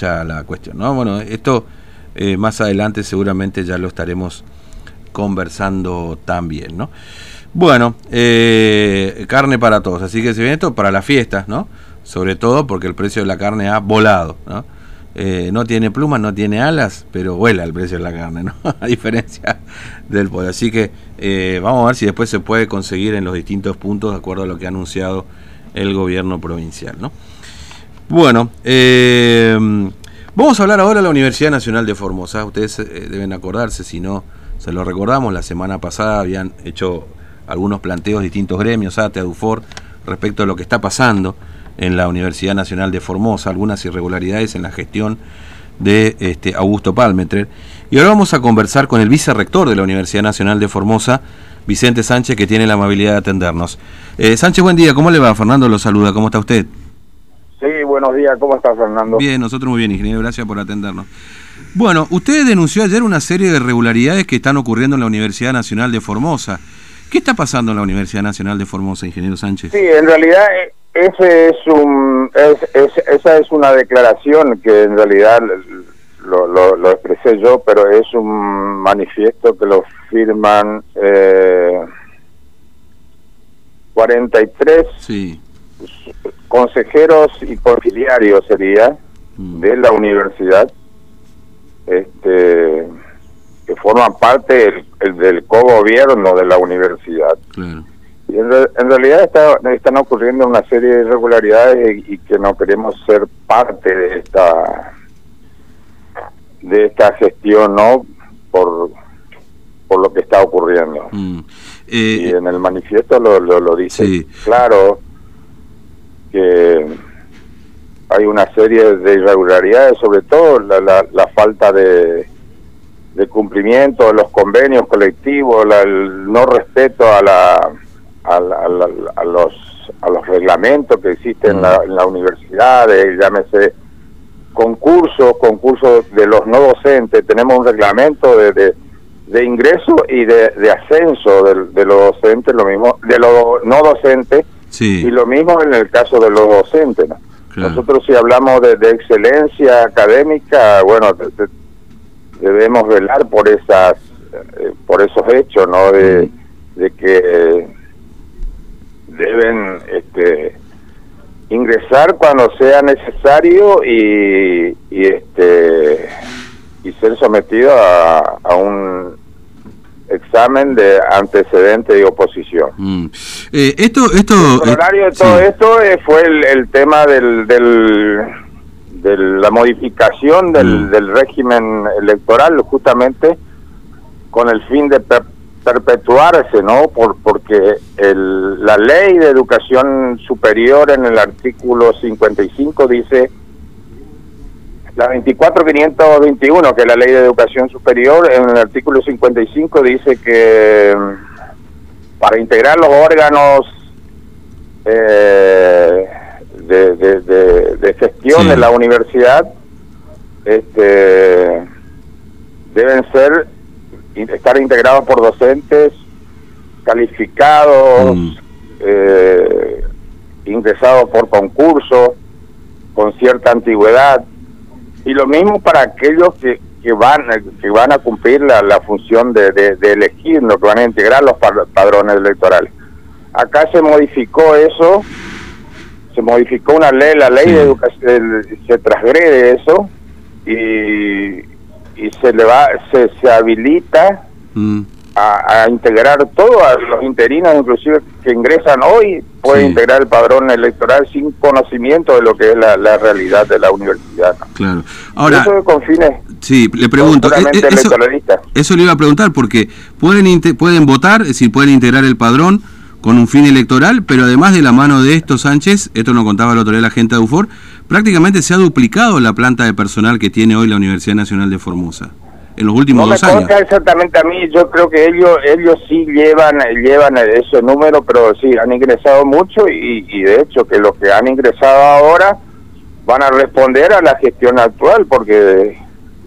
la cuestión, ¿no? Bueno, esto eh, más adelante seguramente ya lo estaremos conversando también, ¿no? Bueno, eh, carne para todos, así que se viene esto para las fiestas, ¿no? Sobre todo porque el precio de la carne ha volado, ¿no? Eh, no tiene plumas, no tiene alas, pero vuela el precio de la carne, ¿no? a diferencia del poder. Así que vamos a ver si después se puede conseguir en los distintos puntos de acuerdo a lo que ha anunciado el gobierno provincial, ¿no? Bueno, eh, vamos a hablar ahora de la Universidad Nacional de Formosa. Ustedes eh, deben acordarse, si no, se lo recordamos, la semana pasada habían hecho algunos planteos distintos gremios, ATE, ADUFOR, respecto a lo que está pasando en la Universidad Nacional de Formosa, algunas irregularidades en la gestión de este, Augusto Palmetrer. Y ahora vamos a conversar con el vicerrector de la Universidad Nacional de Formosa, Vicente Sánchez, que tiene la amabilidad de atendernos. Eh, Sánchez, buen día, ¿cómo le va? Fernando lo saluda, ¿cómo está usted? Buenos días, ¿cómo estás, Fernando? Bien, nosotros muy bien, ingeniero, gracias por atendernos. Bueno, usted denunció ayer una serie de irregularidades que están ocurriendo en la Universidad Nacional de Formosa. ¿Qué está pasando en la Universidad Nacional de Formosa, ingeniero Sánchez? Sí, en realidad eh, ese es un, esa es una declaración que en realidad lo, lo, expresé yo, pero es un manifiesto que lo firman eh, 43 sí consejeros y conciliarios sería mm. de la universidad este que forman parte del, del co-gobierno de la universidad. Y en, realidad están ocurriendo una serie de irregularidades y, que no queremos ser parte de esta de esta gestión no por por lo que está ocurriendo. Mm. y eh, en el manifiesto lo, lo, dice claro que hay una serie de irregularidades, sobre todo la, la, falta de, de, cumplimiento de los convenios colectivos, el no respeto a, la, a, los a los reglamentos que existen en, la, en la universidad, llámese concursos, concursos de los no docentes, tenemos un reglamento de, de, ingreso y de, de ascenso de, de, los docentes, lo mismo, de los no docentes, y lo mismo en el caso de los docentes. Nosotros si hablamos de, excelencia académica, bueno, debemos velar por esas eh, por esos hechos, ¿no? De, de que deben este ingresar cuando sea necesario y, y este y ser sometido a, a un examen de antecedente de oposición. Mm. Eh, esto, esto, el horario de todo esto eh, fue el, tema del, del, de la modificación del, mm. del, régimen electoral, justamente con el fin de perpetuarse, ¿no? Por, porque el, la ley de educación superior en el artículo 55 dice la 24521, que es la Ley de Educación Superior, en el artículo 55 dice que mm, para integrar los órganos eh, de, de, gestión de la universidad, este, deben ser estar integrados por docentes calificados, mm. eh, ingresados por concurso, con cierta antigüedad y lo mismo para aquellos que, que van que van a cumplir la, la función de, de, elegir lo que van a integrar los padrones electorales. Acá se modificó eso se modificó una ley la ley de educación se transgrede eso y, y se le va se, se habilita mm a, integrar todo, a los interinos inclusive que ingresan hoy, puede integrar el padrón electoral sin conocimiento de lo que es la, realidad de la universidad. Claro. Ahora, eso con fines sí, le pregunto, eh, eh, eso, eso, le iba a preguntar porque pueden pueden votar, es decir, pueden integrar el padrón con un fin electoral, pero además de la mano de esto, Sánchez, esto nos contaba el otro día la gente de UFOR, prácticamente se ha duplicado la planta de personal que tiene hoy la Universidad Nacional de Formosa en los últimos dos años. No exactamente a mí, yo creo que ellos ellos sí llevan llevan ese número, pero sí, han ingresado mucho y, y de hecho que los que han ingresado ahora van a responder a la gestión actual porque,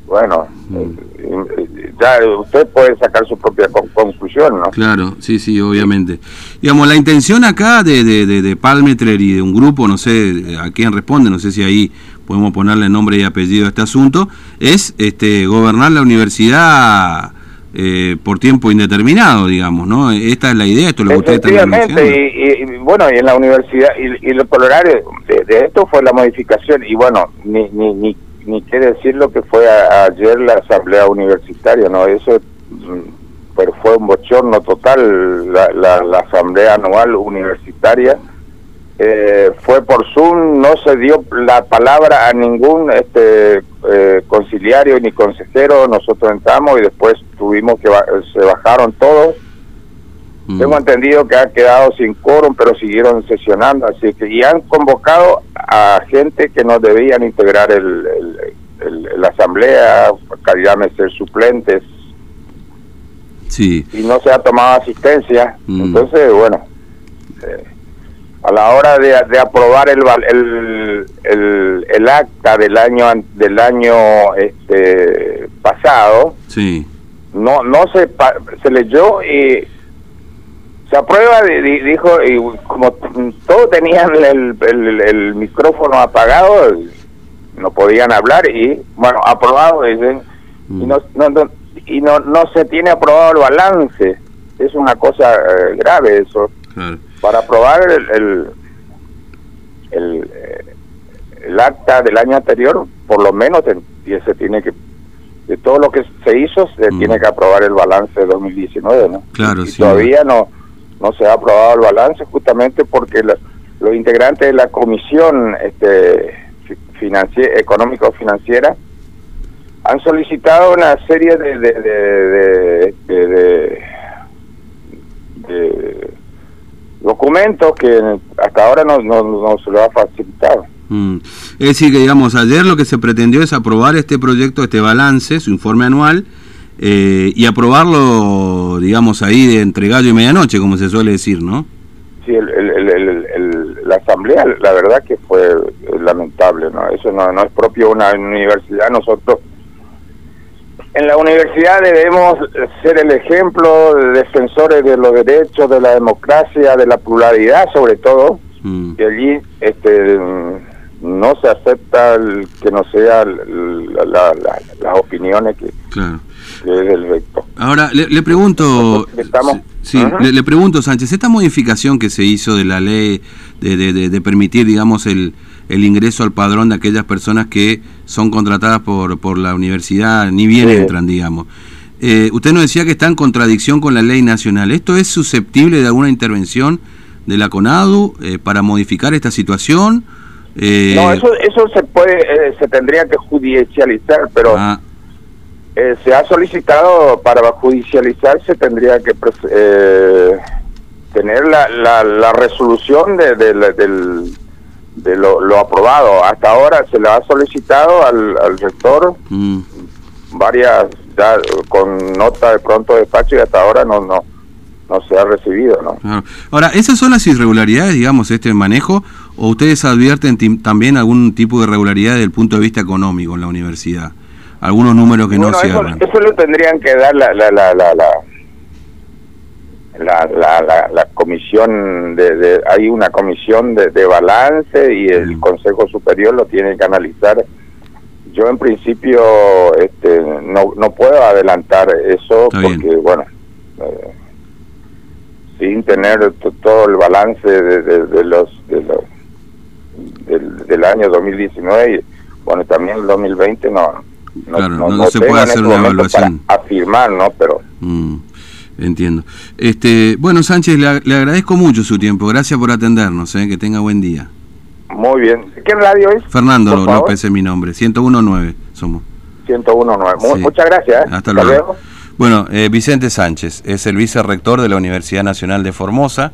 bueno, mm. ya usted puede sacar su propia conclusión, ¿no? Claro, sí, sí, obviamente. Digamos, la intención acá de, de, de, de Palmetrer y de un grupo, no sé a quién responde, no sé si ahí podemos ponerle nombre y apellido a este asunto, es este, gobernar la universidad eh, por tiempo indeterminado, digamos, ¿no? Esta es la idea, esto es lo que ustedes están y, y, bueno, y en la universidad, y, y lo horario de, esto fue la modificación, y bueno, ni, ni, ni, ni qué decir lo que fue ayer la asamblea universitaria, ¿no? Eso mm, pero fue un bochorno total la, la, la asamblea anual universitaria eh, fue por Zoom, no se dio la palabra a ningún este eh, conciliario ni consejero, nosotros entramos y después tuvimos que se bajaron todos. Mm. Tengo entendido que ha quedado sin quórum, pero siguieron sesionando, así que y han convocado a gente que no debían integrar el, la asamblea, calidad de ser suplentes. Sí. Y no se ha tomado asistencia. Mm. Entonces, bueno, eh, a la hora de, de aprobar el, el, el, acta del año del año este pasado sí. no no se se leyó y se aprueba dijo y como todos tenían el, el, micrófono apagado no podían hablar y bueno aprobado dicen y no, no, y no no se tiene aprobado el balance. Es una cosa eh, grave eso para aprobar el, el, el, acta del año anterior, por lo menos se tiene que, de todo lo que se hizo, se mm. tiene que aprobar el balance de 2019, ¿no? Claro, y todavía no, no se ha aprobado el balance justamente porque los integrantes de la comisión este, económico-financiera han solicitado una serie de, de, de, de documentos que hasta ahora no, no, se lo ha facilitado. Mm. Es decir, que digamos, ayer lo que se pretendió es aprobar este proyecto, este balance, su informe anual, eh, y aprobarlo, digamos, ahí de entre gallo y medianoche, como se suele decir, ¿no? Sí, la asamblea, la verdad que fue lamentable, ¿no? Eso no, no es propio de una universidad, nosotros en la universidad debemos ser el ejemplo de defensores de los derechos, de la democracia, de la pluralidad sobre todo, mm. y allí este, no se acepta el, que no sea las opiniones que, es el vector. Ahora, le, pregunto... Sí, le, pregunto, Sánchez, esta modificación que se hizo de la ley de, de, de permitir, digamos, el el ingreso al padrón de aquellas personas que son contratadas por, por la universidad, ni bien entran, digamos. Eh, usted nos decía que está en contradicción con la ley nacional. ¿Esto es susceptible de alguna intervención de la CONADU eh, para modificar esta situación? Eh, no, eso, eso se puede, se tendría que judicializar, pero ah. Se ha solicitado para judicializarse tendría que tener la, la, la resolución de, de lo, lo, aprobado. Hasta ahora se le ha solicitado al, al rector mm. varias, ya con nota de pronto despacho y hasta ahora no, no, no se ha recibido. ¿no? Ahora, ¿esas son las irregularidades, digamos, este manejo? ¿O ustedes advierten también algún tipo de irregularidad desde el punto de vista económico en la universidad? Algunos números que no se eso, eso lo tendrían que dar la, la, la, la la, la, la, comisión de, hay una comisión de, de balance y el mm. Consejo Superior lo tiene que analizar. Yo en principio este, no, no puedo adelantar eso porque, bueno, eh, sin tener todo el balance de, de, los, de los del, año 2019 y bueno, también el 2020 no, no, no, se puede hacer una evaluación. afirmar, ¿no? Pero... Mm. Entiendo. Este, bueno, Sánchez, le, agradezco mucho su tiempo. Gracias por atendernos. ¿eh? Que tenga buen día. Muy bien. ¿Qué radio es? Fernando López es mi nombre. 1019 somos. 1019. Muchas gracias. ¿eh? Hasta, luego. Bueno, eh, Vicente Sánchez es el vicerrector de la Universidad Nacional de Formosa.